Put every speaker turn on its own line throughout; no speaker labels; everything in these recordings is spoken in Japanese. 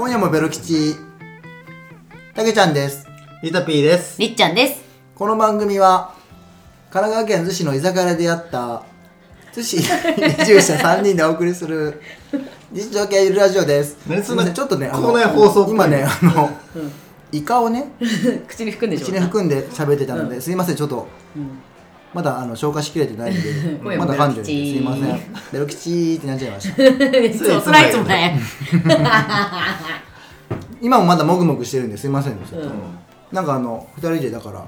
今夜もベロ吉。たけちゃんです。
ゆたぴーです。
りっちゃんです。
この番組は神奈川県逗子の居酒屋で出会った逗子 移住者3人でお送りする日常系ゆるラジオです。
何そんな
すいません。ちょっとねあの
校内放送っぽい。
今ねあの、イカをね
口に含んでしょ
口に含んで喋ってたので、
うん。
すいませんちょっと。
うん
まだあの消化しきれてないの
今夜 も
でまだ噛んでるんですいません。ベロ吉ってなっちゃいました。
そう、それはいつもね。
今もまだもぐもぐしてるんですいませんね、
うん。
なんかあの二人でだから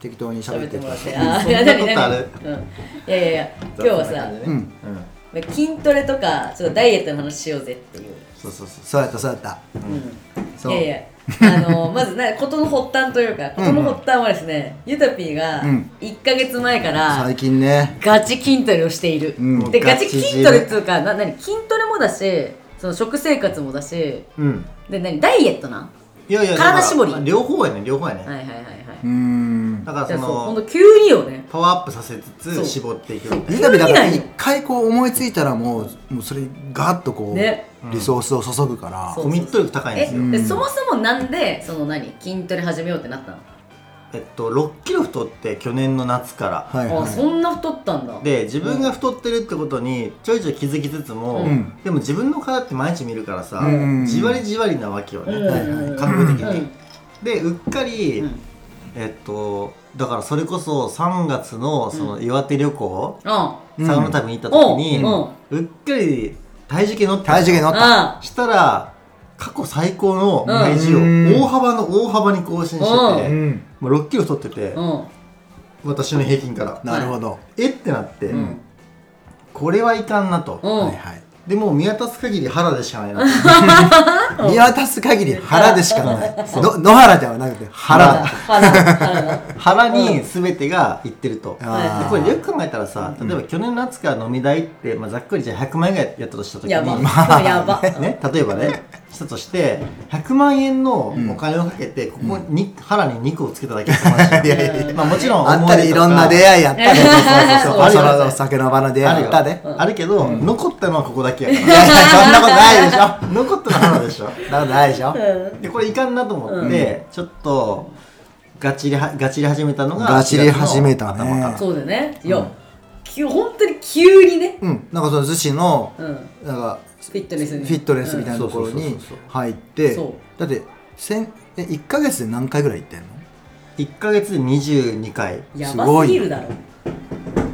適当に喋っ
てて。もらって。
き
あ
そんなことある。
うん。いやいやいや、今日はさ、
うん。
筋トレとか、ちょっとダイエットの話しようぜっていう。
そうそうそう。
そうやったそうやった。
いやいや。あのまずね、事の発端というか、事の発端はですね、ゆたぴーが
うん。
1ヶ月前から
最近ね。
ガチ筋トレをしている。
うん。
で、ガチ筋。トレっていうか、な何？筋トレもだし、その食生活もだし、
うん。
で、何？ダイエットな？ん
いやいや、
体絞り？
両方やね、両方やね。
はいはいはいはい。
うーん。
だからそ
じゃあそう、ほんと
の、
急によね。
パワーアップさせつつ絞っていくみたい
ゆたびだから
急に
一回こう思いついたらもうもうそれガッとこう、
ね
リソースを注ぐから
コミット力高いんで
え
すよ。
でそもそもなんでその何筋トレ始めようってなったの、
えっと、6キロ太って去年の夏から。
はいはい。
あそんな太ったんだ。
で自分が太ってるってことにちょいちょい気づきつつも、
うん。
でも自分の体って毎日見るからさ、
うん。
じわりじわりなわけよね、
うん。
はいはい。
覚悟的に、
うん。
でうっかり、
うん。
えっとだからそれこそ3月のその岩手旅行、
あ
うん
サウナ旅に行った時に、
うん。うん。
うっかり体重計乗って。た
体重計乗った。
あ
したら過去最高の体重
うん。
を大幅の大幅に更新してて、
うん。
もう6キロ太ってて、
うん。
私の平均から、
なるほど、
えってなって、
ん。
これはいかんなと、
うん。
はいはい
でもう見渡す限り腹でしかないな。
見渡す限り腹でしかない。の野原ではなくて腹。だ
腹。
に全てがいってると、これよく考えたらさ例えば去年の夏から飲み代って、まあ、ざっくりじゃあ100万円ぐらいやったとした時に。
やば、
ね、例えばねしたとして100万円のお金をかけてここに、腹に肉をつけただけって話じゃん
いやいやいや。
まあもちろん
あったりいろんな出会いやったで
そうそうそう
そ
そう
のお酒の場の出会いやったで
あるけど、残ったのはここだけやか
いやいやそんなことないでしょ。
ら残ったのは腹でしょ。
そんなことないでしょ。
でこれいかんなと思って、ちょっとガチリはガチリ始めたのが
ガチリ始めたね。
4月の頭から
そうだよね。いや、き本当に急にね。
うん。なんかその逗子の
うん。
なんか
フィットネスに。
フィットネスみたいなところに入って
そ
だって千え1か月で何回ぐらい行ってんの
？1か月で22回。
やば
すごい
すぎるだろ。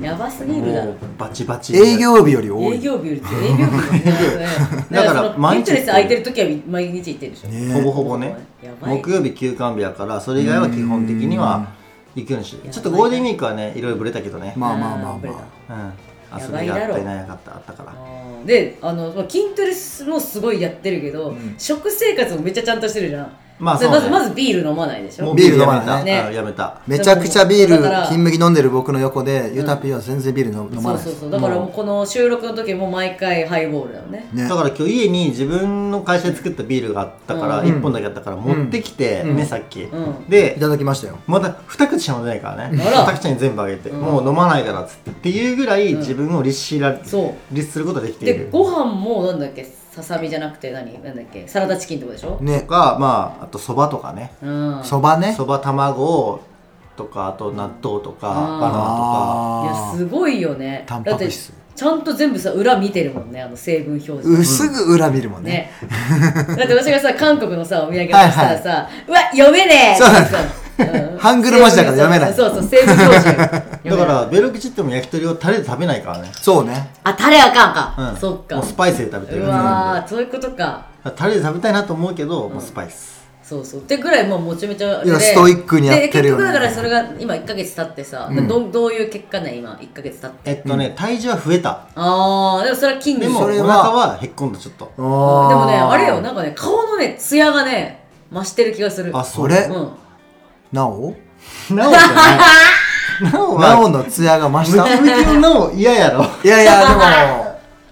やばすぎるだろ。
バチバチ
営業日より多い。
営業日より営業日。より
だから毎日
フィットネス空いてる時は毎日行ってるでしょ。
ね
ほぼほぼね。木曜日休館日やからそれ以外は基本的には行くようにしてる。ちょっとゴールデンウィークはねいろいろブレたけどね、
まあまあまあま
た。
あ
うん、遊びがあったりなかったあったから。
であのまあ筋トレもすごいやってるけど、食生活もめっちゃちゃんとしてるじゃん、で
まあそうね。
まずまずビール飲まないでしょ？
もう
ビール飲
やめた、
まない
ね。
あやめた。
めちゃくちゃビール金麦飲んでる僕の横でユタピーは全然ビール飲飲まない
そうそうそう。だからもうこの収録の時も毎回ハイボールだよね。
ね。
だから今日家に自分の会社で作ったビールがあったから、
うん。
1本だけあったから持ってきて、
うん。
ねさっき、
ん。
で
いただきましたよ。
まだ二口しか飲んでないからね。
あら。
二口に全部あげて、
うん。
もう飲まないからっつって。っていうぐらい自分を律しら、
そ
律することができ
う
ている。
でご飯もなんだっけ？ささみじゃなくて何？なんだっけ？サラダチキンとかでしょ、
と
ね
かまああとそばとかね。
うん。
そばね。
そば卵とかあと納豆とかバナナとか。
いや
あ
すごいよね。
タンパク質。
だってちゃんと全部さ裏見てるもんねあの成分表
ー
示。
うすぐ裏見るもんね。
ねだって私がさ韓国のさお土産渡したらさ「うわ読めねえ!」
そう
ってさうん
ハングル文字だから読めない。
そうそう成分表示
だからベルクチっても焼き鳥をタレで食べないからね、
そうね。
あタレあかんか、
うん、
そっか。
もうスパイスで食べてる。
うわーそういうことか。
タレで食べたいなと思うけど、もうスパイス。
そうそう。ってぐらいもうめちゃめちゃあれで
いやストイックにやってるよね。
で結局だからそれが今1か月経ってさ、どどういう結果ね今1か月経って。
えっとね、体重は増えた。
ああでもそれは筋肉。
でもお
それは
腹はへっこんだちょっと。
でもねあれよなんかね顔のねツヤがね増してる気がする。
あ
それ？
うん
なお？
なおじゃない。なおは
なおのツヤが増し
ム
た
キムキのなお嫌やろ。
いやいやでも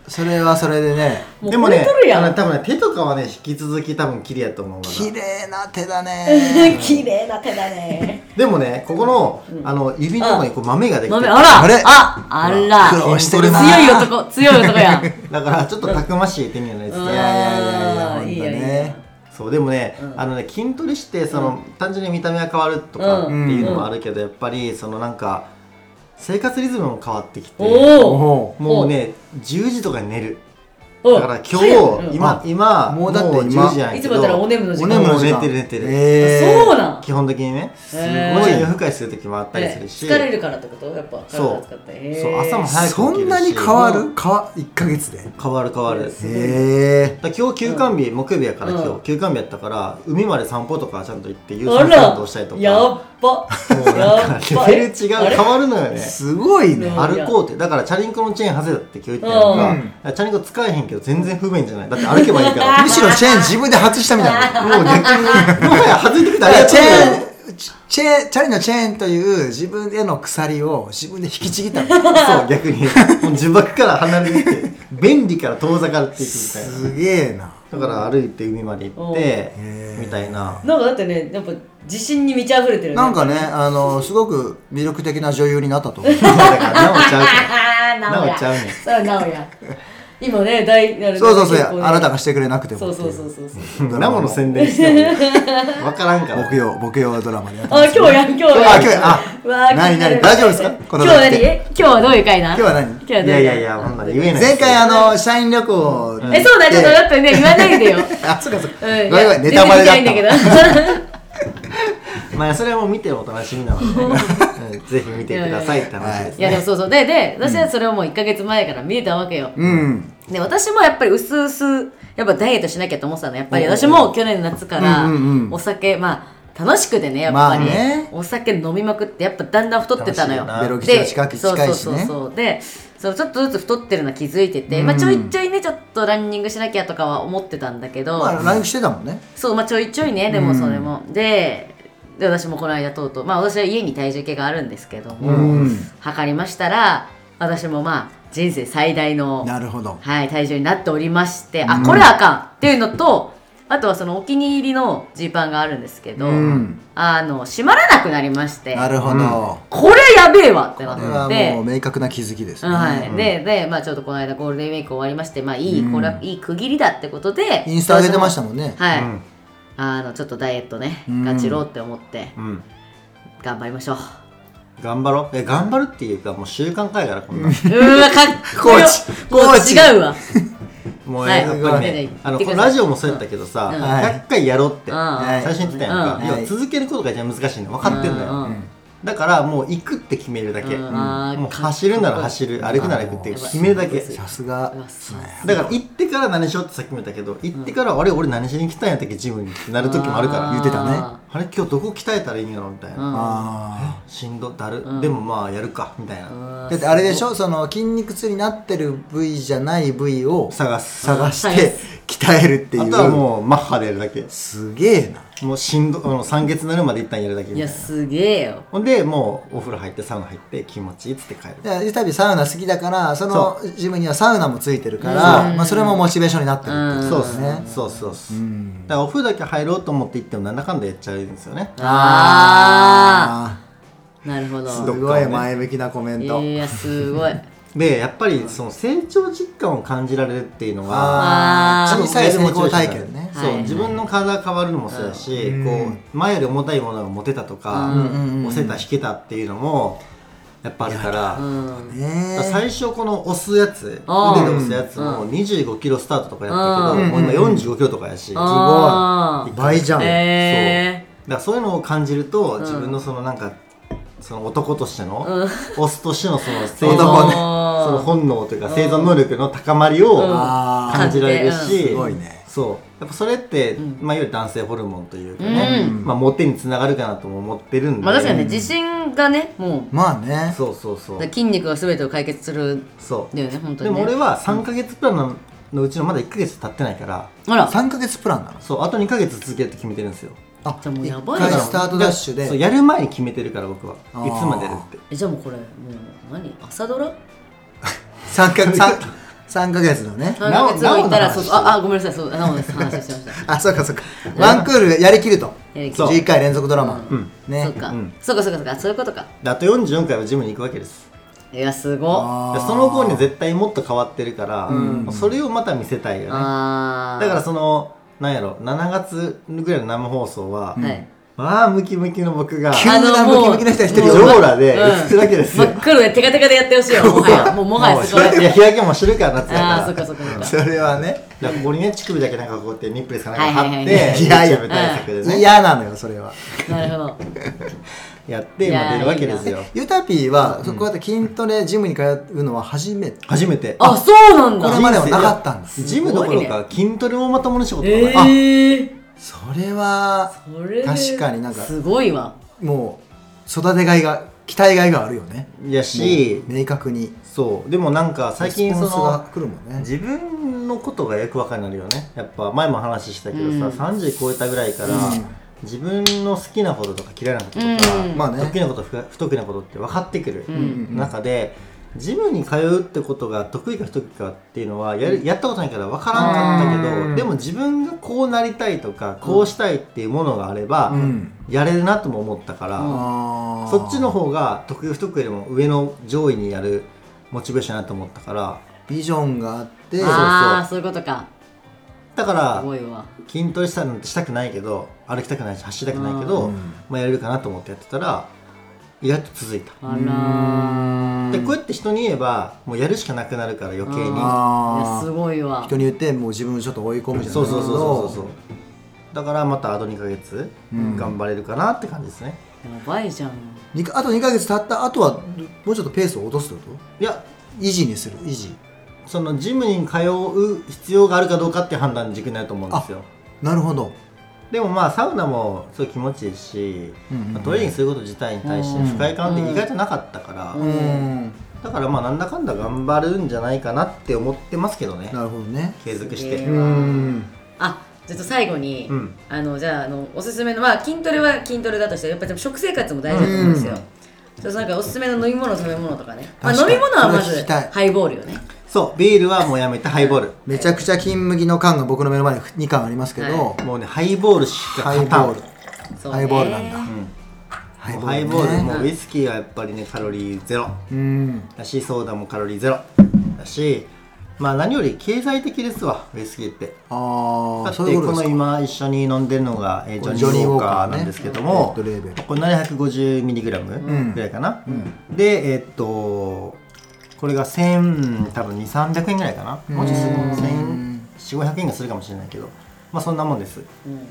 それはそれでね。
もう
でもね
これ取るやん。
あの多分ね手とかはね引き続き多分綺麗やと思う
綺麗な手だね。
綺麗な手だね。
でもねここの,、あの指のとこにこう豆ができてる。
豆あら。
あれ？
ああら。
苦労してるな。
強い男強い男やん。
だからちょっとたくましい手にはなりつつ
いやいやいやいや
そうでもね、
うん。
あのね筋トレしてその、単純に見た目が変わるとかっていうのもあるけど、やっぱりそのなんか生活リズムも変わってきてもうね10時とかに寝る。
お
だから今日、
うん。
今今
もうだって今
10時やんやけど。
いつもだったらお眠の時
お
間
もう寝
眠の時間。
てる寝てる
えー。
そうなん。
基本的にね。
すへー
もちろん夜更かしする時もあったりするし、
え疲れるからってこと？やっぱ
そう。
体使って。
そう朝も早く起きるし。
そんなに変わる？かわ1ヶ月で？へ
変わる変わる、
うん
え
今日休館日、木曜日やから今日、
うん
休館日やったから海まで散歩とかちゃんと行って有
あ
酸素運
ら
動したりとか。
やっば
もうなんかレベル違う。変わるのよね。
すごいね。
うん。
歩こうって。だからチャリンコのチェーン外れたって今日言ったやんか、チャリンコ使えへんけど全然不便じゃない。だって歩けばいいから。
むしろチェーン自分で外したみたいな。
もう逆にもはや外れてきたらありがと
チェチェーンチャリのチェーンという自分への鎖を自分で引きちぎったの。
そう逆に。もう呪縛から離れて便利から遠ざかっていくみたいな。
すげえな。
だから歩いて海まで行ってみたいな。
なんかだってねやっぱ自信に満ち溢れてる
なんかねあのすごく魅力的な女優になったと思う。
だからなおちゃうか
ああ
ら
なおや。
なおちゃうねん。
そうなおや今ね大あれ
そうそうそうあなたがしてくれなくても。
そうそうそうそうそう。
の宣伝しても分からんから。
木曜木曜ドラマでやって
あ
ます
今日や今日や
あ今日やあ何何大丈夫ですか？こ
今日何？今日はどういう回な
今日は何？
今日はどういう回？
いやいやいやほんなら言えない
前回あの社員旅行
えそうだちょっと
で
だってね言わないでよ。
あそうかそうか。
うん
ごめんごめんネタバレだっ
た
まあそれはもう見てお楽しみなので、うんぜひ見てくださいって話です
いやで
ね
もそうそう。でで私はそれをもう1か月前から見えたわけよ、
うん。
で私もやっぱりうすうすやっぱダイエットしなきゃと思ってたの。やっぱり私も去年の夏から
うんうんうん。
お酒まあ楽しくてねやっぱり、
まあね。
お酒飲みまくってやっぱだんだん太ってたのよ。
ベロ吉が近く
そう
近いしね。
そうそうそうでそうちょっとずつ太ってるの気づいてて、まあ、ちょいちょいねちょっとランニングしなきゃとかは思ってたんだけど、
まあライブしてたもんね。
そうまあちょいちょいねでもそれも、でで私もこの間とうとうまあ私は家に体重計があるんですけども、
うん。
測りましたら私もまあ人生最大の
なるほど。
はい、体重になっておりまして、あこれあかんっていうのとあとはそのお気に入りのジーパンがあるんですけど、
うん。
あの閉まらなくなりまして
なるほど。
これやべえわってな
これは
って
もう明確な気づきですね。
はい、でで、まあ、ちょっとこの間ゴールデンウィーク終わりましてまあいい、これはいい区切りだってことで
インスタ上げてましたもんね。
はい、
うん
あのちょっとダイエットね
うん。
ガチろうって思って
うん。
頑張りましょう。
頑張ろう。え頑張るっていうかもう習慣化やからこんな。
うーわかっこよ
コーチ。
もう
コーチ。
違うわ。
もう
はい。
やっぱり
はい。
ねあの
言ってください。
このラジオもそうやったけどさ
うん。
100回やろうって。
うん。
最初に言ってたやんか。
うん。
要は続けることが一番難しいの。分かってんの
うん。
よだからもう行くって決めるだけ。
うん。
もう走るなら走る。歩くなら歩くって決めるだけ。
さすが。
だから行ってから何しようってさっきも言ったけど行ってからあれ俺何しに来たんやったっけジムにってなる時もあるから
言ってたね
あ
あれ今日どこ鍛えたらいいんやろみたいな。
あ
しんどだる。でもまあやるかみたいな。
だってあれでしょ？その筋肉痛になってる部位じゃない部位を
探す。
探し
うん
て鍛えるっていう。
あとはもうマッハでやるだけ。
すげえな。
もうしんどあの酸欠になるまで一旦やるだけみたいな。
いやすげえよ。
ほんでもうお風呂入ってサウナ入って気持ちいいっつって帰る。
いやゆたびサウナ好きだからそのジムにはサウナもついてるから、まあ、それもモチベーションになってるっていう
そうっす
ことですね
ねそうそう。そうだからお風呂だけ入ろうと思って行ってもなんだかんだやっちゃうんですよね。
ああなるほど。
すごい前向きなコメント、
いやすごい。
でやっぱりその成長実感を感じられるっていうのが
あー。
小さい成功体験ね。
そう、
はい。
自分の体が変わるのもそうだし、
うん。
こう前より重たいものが持てたとか、
うん。
うんうん
押せた引けたっていうのもやっぱあるから、
うん。
ねえ
最初この押すやつ腕で押すやつも2 5キロスタートとかやったけど、
うん。
もう今4 5キロとかやし、だか
あー。
倍じゃん、
え
らそういうのを感じると、自分のそのなんかその男としての、
うん。
オスとしてのその 生
男
存
ね
その本能というか生存能力の高まりを感じられるし、
すごいね。
そう。やっぱそれって、まあ、いわゆる男性ホルモンというかね、
うん。
まあ、モテにつながるかなとも思ってるんで、
まあ確かにね自信がねも
まあね。
そうそうそう。
う筋肉が全てを解決するん
そう
だよね本当にね。
でも俺は3か月プランののうちのまだ1か月経ってないから
あら。
3ヶ月プランなの？
そうあと2か月続けるって決めてるんですよ
あ
じゃあもうやばい
一
じゃん
回スタートダッシュで。
そうやる前に決めてるから僕は。い
あー。
つまでやるって。
えじゃあもうこれもう何？朝ドラ？
3か三三ヶ月のね。
3ヶ月後行ったら
なお
そうああごめんなさい。そうなおです話してました。
あそうかそうか。ワンクールやりきると。
やりきる。
そう
11回連続ドラマ、
うん。
ね。
そうか、
うん。
そうかそうかそうか。そういうことか。
であと44回はジムに行くわけです。
いやすごっ
あー。
でその後に絶対もっと変わってるから、
ん。
それをまた見せたいよね。だからそのなんやろ7月ぐらいの生放送は、
はい。
まあムキムキの僕が。
急なムキムキな人一人
ジ
おる
ョーラで映ってるわけですよ、
真っ黒でテカテカでやってほしいよもはや。もうもはやすごい
いや日焼けもしてるから夏だから。
ああそっかそっかそ
れはね
ここにね乳首だけなんかこうやってニップレスかなんか貼って
嫌なのよそれは。
なるほど。
やって、
いや
まあ、出るわけですよ。
ゆたぴーはそこやって筋トレジムに通うのは初めて。
初めて。
あそうなんだ。
これまではなかったんです。
ジムどころか筋トレもまともにしたことがない、
ええ
それは確かになんか
すごいわ。
もう育てがいが期待がいがあるよね。
いやし
明確に。
そう。でもなんか最近その
来るもんね。
自分のことがよくわかるようになるよね。やっぱ前も話したけどさ、
うん。
30超えたぐらいから、自分の好きなこととか嫌いなこととか、
うん。
まあね。
得意なこと不不得意なことって分かってくる
ん。
中で、ジムに通うってことが得意か不得意かっていうのはやるやったことないから分からんかったけど、
うん。
でも自分がこうなりたいとかこうしたいっていうものがあれば、
うん。
やれるなとも思ったから、そっちの方が得意不得意よりも上の上位にやるモチベーションだと思ったから
ビジョンがあって。
ああそういうことか。す
だから筋トレしたなんてしたくないけど歩きたくないし走りたくないけど、
うん。
まあ、やれるかなと思ってやってたら意外と続いた、
あら
でこうやって人に言えばもうやるしかなくなるから余計に。
ー。いやすごいわ。
人に言ってもう自分をちょっと追い込むじゃない
そうそうそうそうそう
け
そう。だからまたあと2ヶ月
うん。
頑張れるかなって感じですね、
やばいじゃん。
あと2ヶ月経った後はもうちょっとペースを落とすってこ
いや。
と維持にする維持。
そのジムに通う必要があるかどうかって判断軸になると思うんですよ。
なるほど
でもまあサウナもすごい気持ちいいし、
うんうんうん。
まあトレーニングすること自体に対して不快感って意外となかったから、
う
うん。
だからまあなんだかんだ頑張るんじゃないかなって思ってますけどね。
なるほどね。
継続して。
あちょっと最後に、
うん。
あのじゃああのおすすめのまあ筋トレは筋トレだとしてやっぱり食生活も大事だと思うんですよ、
うん
そうなんかおすすめの飲み物食べ物とかね、まあ、飲み物はまずハイボールよね
そうビールはもうやめてハイボール。
めちゃくちゃ金麦の缶が僕の目の前に2缶ありますけど、
は
もうねハイボールしか
ハイボール。ハイボールなんだ。
うん。
ハ
イボール
ね。
もうウイスキーはやっぱりねカロリーゼロ。
うん。
だしソーダもカロリーゼロ。だしまあ何より経済的ですわウイスキーって。
ああ
だって
そういうことですか？
この今一緒に飲んでるのが、えージョニ
ー
ー・ウォー
カー
なんですけども、
レッドレーベル。
これ 750mg ぐらいかな、でえーっとこれが1000多分2300円ぐらいかな。もうちょっとするかも1400500円がするかもしれないけど。まあそんなもんです。
うん。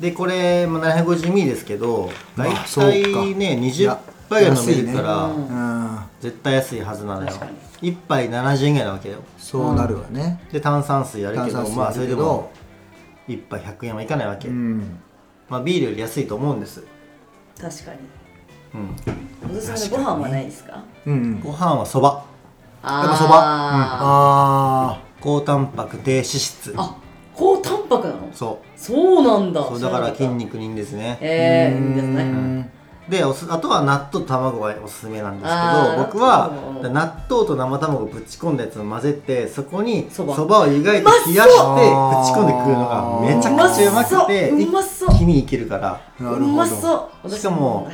でこれ、まあ、750ml ですけど大体ね
い
20
や
杯が飲めるから、
うん。
絶対安いはずなのよ。
確か
1杯70円ぐらいなわけよ。
そうなるわね、
で炭酸水あるけどまあそれでも
あるけど。
1杯100円はいかないわけ、
うん。
まあ、ビールより安いと思うんです、
確かに。
うん、
おすすめのご飯はないですか？
うん
ご飯はそば。
あ
やっぱそば。
あ
あ
高タンパク低脂質。
ーあ高タンパクなの？
そ
そうなんだ。
うそうだから筋肉にいいんですね。
たえ
ー
えいいですね。
うん。
でおすあとは納豆と卵がおすすめなんですけど僕は
納豆
と生卵をぶち込んだやつを混ぜてそこに
そば。
を湯がいて冷やしてぶち込んで食うのがめちゃくちゃうまくて
うまそう。
一気にいけるから。
うまそう。
しかも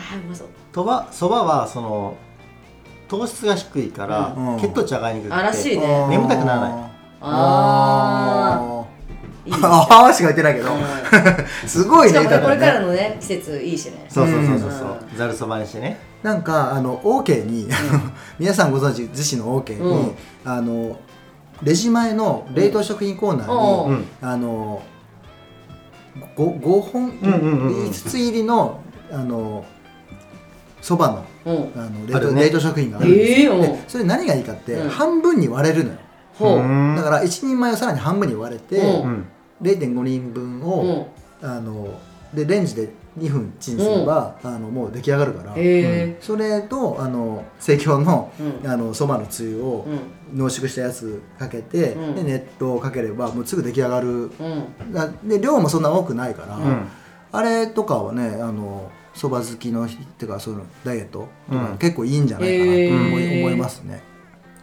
そ
ばはその糖質が低いから
うん。
血糖値上がりにくくて
あらしいね。
眠たくならない。
あー。いいですね。
ああしか言ってないけど。すごい
し
ね
かもねこれから
ね
のね季節いいしね。
そうそうそうそう
う。
そうざるそばにしてね。
なんかあの OK に、皆さんご存知逗子の OK に、
うん。
あのレジ前の冷凍食品コーナーに、
うん。
うん。
あの 5, 5本、
うんうんうんうん。
5つ入りのあのそばの
うん
あの冷凍,、
ね。
冷凍食品があるんですよ、
ええう。ん
でそれ何がいいかって、
うん。
半分に割れるのよ。だから1人前をさらに半分に割れて、
う。ん。
うん
0.5人分
う
を、
ん
あのでレンジで2分チンすれば、あのもう出来上がるから、
へえ
それとあの生協の
うん。
あのそばのつゆを
うん。
濃縮したやつかけて、
うん。
で熱湯をかければもうすぐ出来上がる。で量もそんな多くないから、
うん。
あれとかはねあのそば好きの人っていうかそのダイエットとか
うん。
結構いいんじゃないかなと思い,、思いますね。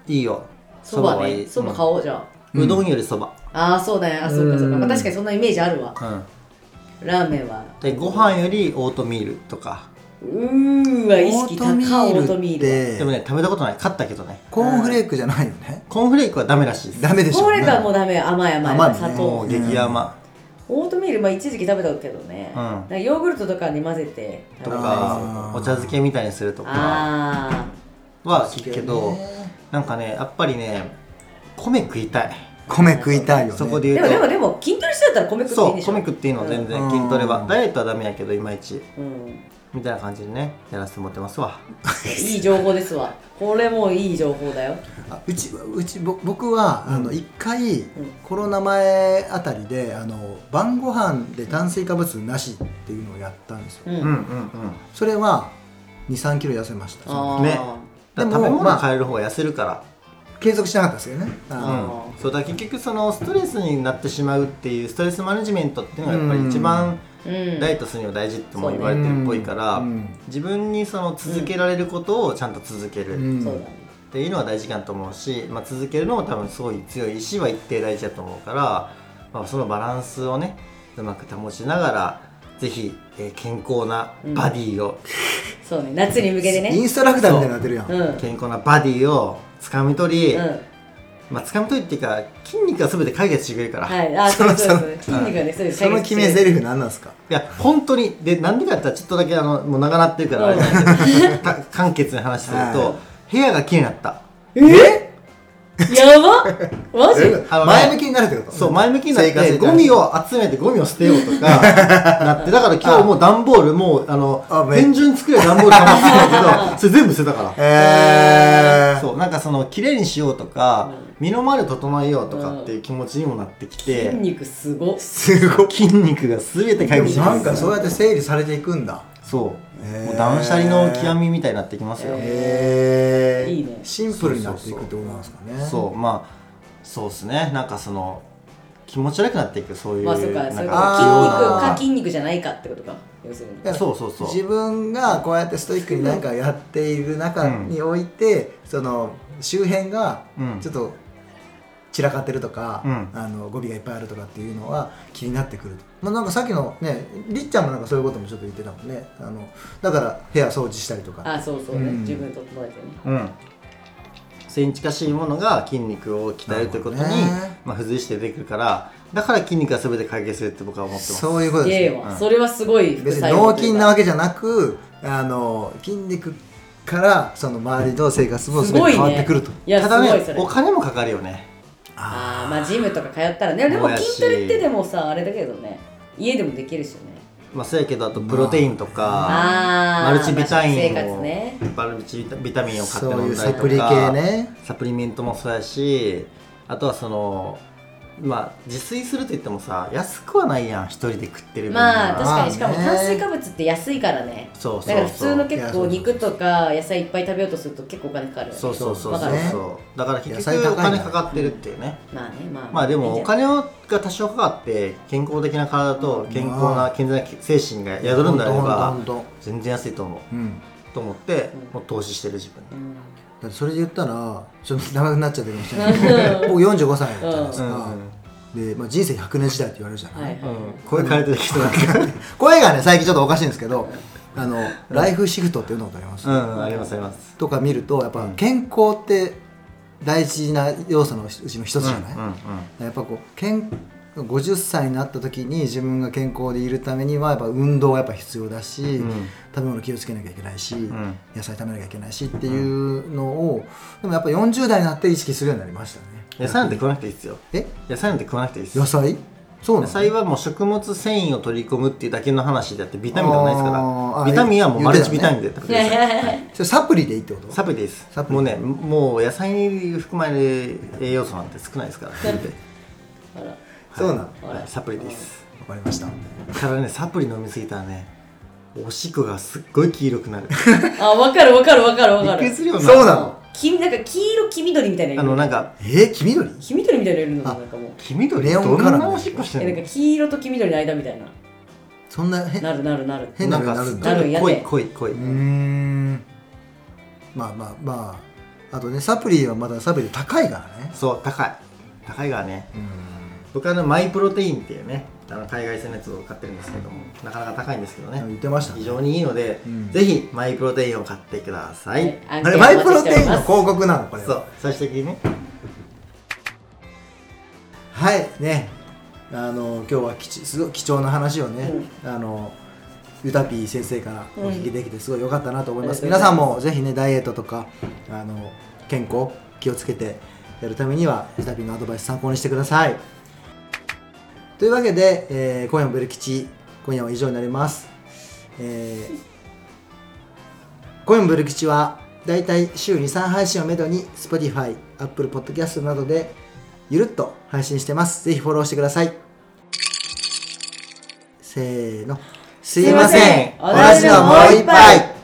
いいよ。
そばね。そば買おうじゃあ
うん。うどんよりそば。
ああそうだね。あそうかそうか、
うん。
まあ、確かにそんなイメージあるわ。
うん。
ラーメンは。
でご飯よりオートミールとか。
うーわ意識高いオートミール
って。
でもね食べたことない。買ったけどね。
コーンフレークじゃないよね
コーンフレークはダメらしいです。
ダメでしょ
これがもうダメ。甘い甘い。
甘いね。
砂糖。
もう激甘
オートミールまあ一時期食べたけどね、
うん。
なんかヨーグルトとかに混ぜて
と
食べたりする
かお茶漬けみたいにするとか。
あ
は聞くけどなんかねやっぱりね米食いたい。
米食いたいよね。
そこで
ー
言うと。
でもでもでも筋トレしてたら米食っていい
そう
んでしょ。
米食っていいの全然。
うん。
筋トレは。ダイエットはダメやけどいまいち。
うん。
みたいな感じでねやらせてもらってますわ。
いい情報ですわこれもいい情報だよ。
あうちうちぼ僕はあの一回、コロナ前あたりであの晩ご飯で炭水化物なしっていうのをやったんですよ、
うん、
うんうんうん。
それは2 3キロ痩せました。
ね。
でもまあ
物変える方が痩せるから。
継続しなかったですけどね。あ
うん、そうだ結局そのストレスになってしまうっていうストレスマネジメントっていうのがやっぱり一番
うん
ダイエットするには大事っても言われてるっぽいから、
うん。
自分にその続けられることをちゃんと続ける。っていうのは大事かなと思うし、まあ、続けるのも多分すごい強い意志は一定大事だと思うから、まあ、そのバランスをねうまく保ちながらぜひ、えー健康なバディを、
そうね。夏に向けてね。
インストラクターみたいになってるやん、
う。んうん。
健康なバディをつかみ取り、まあ、つかみ取りっていうか筋肉は全て解決してくれるから、
はい。あそうそうそう。筋肉がねそうです。
その決め台詞何なんですか？
いや本当にでなんでかって言ったらちょっとだけあのもう長なってるからあれなんだけど。た簡潔に話すると、
はい。
部屋が綺麗になった。
え？やばマジ？
あのね
前向きになるってこと？
そう前向きになって
生活に対して。
ゴミを集めてゴミを捨てようとかなって だから今日もう段ボールもうあの
あめ
天井に作れる段ボール溜まってたんだけどそれ全部捨てたから。
えー、
そうなんかその綺麗にしようとか、身の回りを整えようとかっていう気持ちにもなってきて、
筋肉すごっ。
すごい
筋肉が全て解決して
なんかそうやって整理されていくんだ。
そう、もう断捨離の極みみたいになってきますよ、
へえ
いいね。
シンプルになっていくってことなんですかね。
そうまあそうですね。なんかその気持ち悪くなっていくそういう、
まあそうか。
なん
そういう
あー。
こと筋肉か筋肉じゃないかってことか。要するに。
いや
そうそうそう。
自分がこうやってストイックに何かやっている中において、その周辺が
うん。
ちょっと散らかってるとか、
うん。
あの語尾がいっぱいあるとかっていうのは気になってくる、まあ、なんかさっきのねりっちゃんもなんかそういうこともちょっと言ってたもんね。あのだから部屋掃除したりとか。
あそうそうね。
うん。
自分整えてね。
うん。それに近しいものが筋肉を鍛えるということに、まあ、付随して出てくるからだから筋肉が全て解決するって僕は思ってます。
そういうことです。ね
うん。
わそれはすごい
別に脳筋なわけじゃなくあの筋肉からその周りの生活も全て
すごいね。
変わってくると、
いや
ただねお金もかかるよね
あー。まあジムとか通ったらね。でも筋トレってでもさあれだけどね。家でもできるしね。
まあそうやけどあとプロテインとか、
あー
マルチビタミンを、
活ね。
マルチビタミンを買って飲んだりとか
サプリ系ね。
サプリメントもそうやしあとはそのまあ自炊すると言ってもさ安くはないやん一人で食ってる
まあ確かにしかも炭水化物って安いからね。
そうそうそう。
だから普通の結構肉とか野菜いっぱい食べようとすると結構お金かかる
そうそうそうそうだから結
野菜
局お金かかってるっていうね。
まあねまあ。
まあでもお金が多少かかって健康的な体と健康な健全な精神が宿るんであれば全然安いと思う。
うん。
と思ってもう投資してる自分に
だってそれで言ったらちょっと長くなっちゃってるかもしれない。けど僕45歳じゃないですか、で、まあ、人生100年時代って言われるじゃない、
うんはいはい。
声変えてる人なんか
声がね最近ちょっとおかしいんですけどあのライフシフトっていうのことあります、
うんありますあります。
とか見るとやっぱ健康って大事な要素のうちの一つじゃない、
うんうん。
やっぱこう健50歳になった時に自分が健康でいるためにはやっぱ運動がやっぱ必要だし、
ん。
食べ物気をつけなきゃいけないし、
ん。
野菜食べなきゃいけないしっていうのをでもやっぱ40代になって意識するようになりましたね。
野菜なんて食わなくていいですよ。
え？
野菜なんて食わなくていいです
野菜？そう
野菜はもう食物繊維を取り込むっていうだけの話であってビタミンとかないですから。ビタミンはもうマルチビタミン
言
で食べてください
それサプリでいいってこと？
サプリです。
サプリ。
もうねもう野菜に含まれる栄養素なんて少ないですから
あら
そうなの。
はい。サプリです。
わかりました。
ただねサプリ飲みすぎたらねおしっこがすっごい黄色くなる。
あ分かる分かる分かる分かる。
びっくりするよな。
そうなの。
黄なんか黄色黄緑みたいな色。
あのなんか
えー、黄緑？
黄緑みたいな色なの
あ
なんかもう。
黄緑？
レオ
どん
ンカラー
なおしっこしてんの？
えなんか黄色と黄緑の間みたいな。
そんなへ
なるなるなる。
変な
なんか
色になるんだ。
なるんや
濃い
で
濃い濃い。う
ーん。まあまあまあ。あとねサプリはまだサプリ高いからね。
そう高い。高いからね。
うん
僕はあのマイプロテインっていうねあの海外製のやつを買ってるんですけどもなかなか高いんですけどね。
言ってましたね。
非常にいいので、
うん。
ぜひマイプロテインを買ってください、
はい
あれマイプロテインの広
告
告なのこれは。
そう最終的にね。
はいね。あの今日はきちすごい貴重な話をね、あのゆたぴー先生からお聞きできてすごい良かったなと思います、
うん
皆さんもぜひねダイエットとかあの健康気をつけてやるためにはゆたぴーのアドバイス参考にしてくださいというわけで、えー今夜もベル吉今夜は以上になります、えー今夜もベル吉はだいたい週23配信をめどに Spotify、Apple Podcast などでゆるっと配信してます。ぜひフォローしてください。せーの。すいません。
すいません。
同じのもう一杯